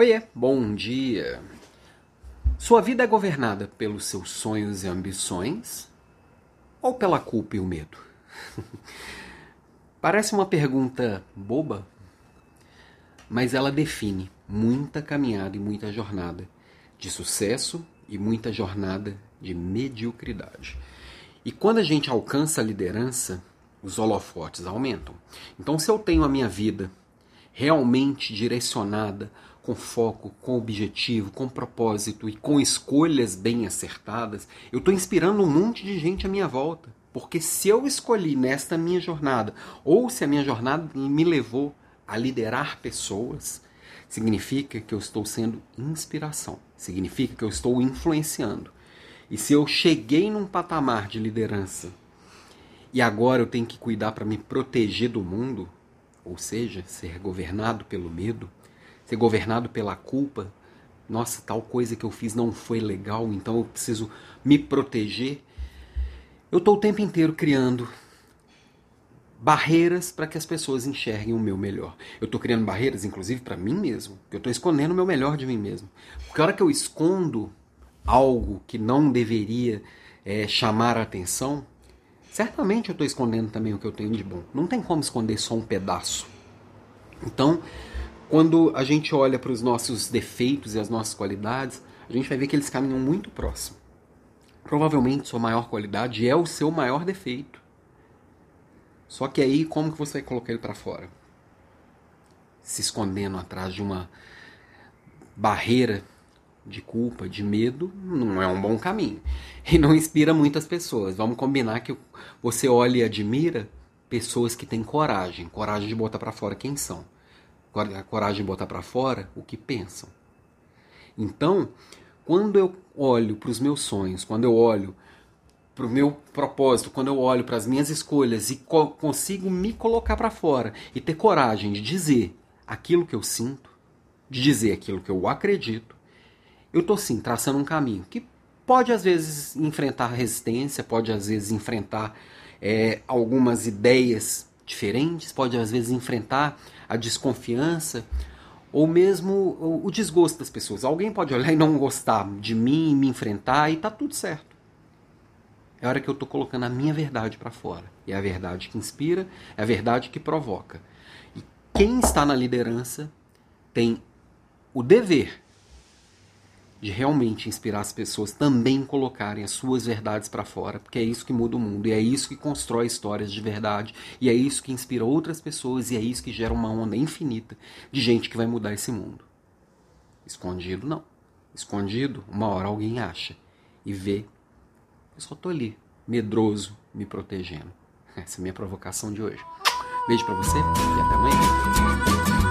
Oiê, bom dia. Sua vida é governada pelos seus sonhos e ambições ou pela culpa e o medo? Parece uma pergunta boba, mas ela define muita caminhada e muita jornada de sucesso e muita jornada de mediocridade. E quando a gente alcança a liderança, os holofotes aumentam. Então, se eu tenho a minha vida realmente direcionada, com foco, com objetivo, com propósito e com escolhas bem acertadas, eu estou inspirando um monte de gente à minha volta. Porque se eu escolhi nesta minha jornada, ou se a minha jornada me levou a liderar pessoas, significa que eu estou sendo inspiração, significa que eu estou influenciando. E se eu cheguei num patamar de liderança e agora eu tenho que cuidar para me proteger do mundo, ou seja, ser governado pelo medo, ser governado pela culpa. Nossa, tal coisa que eu fiz não foi legal, então eu preciso me proteger. Eu estou o tempo inteiro criando barreiras para que as pessoas enxerguem o meu melhor. Eu estou criando barreiras, inclusive, para mim mesmo. Eu estou escondendo o meu melhor de mim mesmo. Porque a hora que eu escondo algo que não deveria é, chamar a atenção, certamente eu estou escondendo também o que eu tenho de bom. Não tem como esconder só um pedaço. Então, quando a gente olha para os nossos defeitos e as nossas qualidades, a gente vai ver que eles caminham muito próximo. Provavelmente sua maior qualidade é o seu maior defeito. Só que aí como que você vai colocar ele para fora? Se escondendo atrás de uma barreira de culpa, de medo, não é um bom caminho. E não inspira muitas pessoas. Vamos combinar que você olha e admira pessoas que têm coragem, coragem de botar para fora quem são, coragem de botar para fora o que pensam. Então, quando eu olho para os meus sonhos, quando eu olho para o meu propósito, quando eu olho para as minhas escolhas e co consigo me colocar para fora e ter coragem de dizer aquilo que eu sinto, de dizer aquilo que eu acredito, eu estou sim traçando um caminho que pode às vezes enfrentar resistência, pode às vezes enfrentar é, algumas ideias diferentes, pode às vezes enfrentar a desconfiança ou mesmo o, desgosto das pessoas. Alguém pode olhar e não gostar de mim, me enfrentar e tá tudo certo. É a hora que eu estou colocando a minha verdade para fora. É a verdade que inspira, é a verdade que provoca. E quem está na liderança tem o dever de realmente inspirar as pessoas também colocarem as suas verdades para fora, porque é isso que muda o mundo, e é isso que constrói histórias de verdade, e é isso que inspira outras pessoas, e é isso que gera uma onda infinita de gente que vai mudar esse mundo. Escondido, não. Escondido, uma hora alguém acha e vê. Eu só tô ali, medroso, me protegendo. Essa é a minha provocação de hoje. Beijo para você e até amanhã.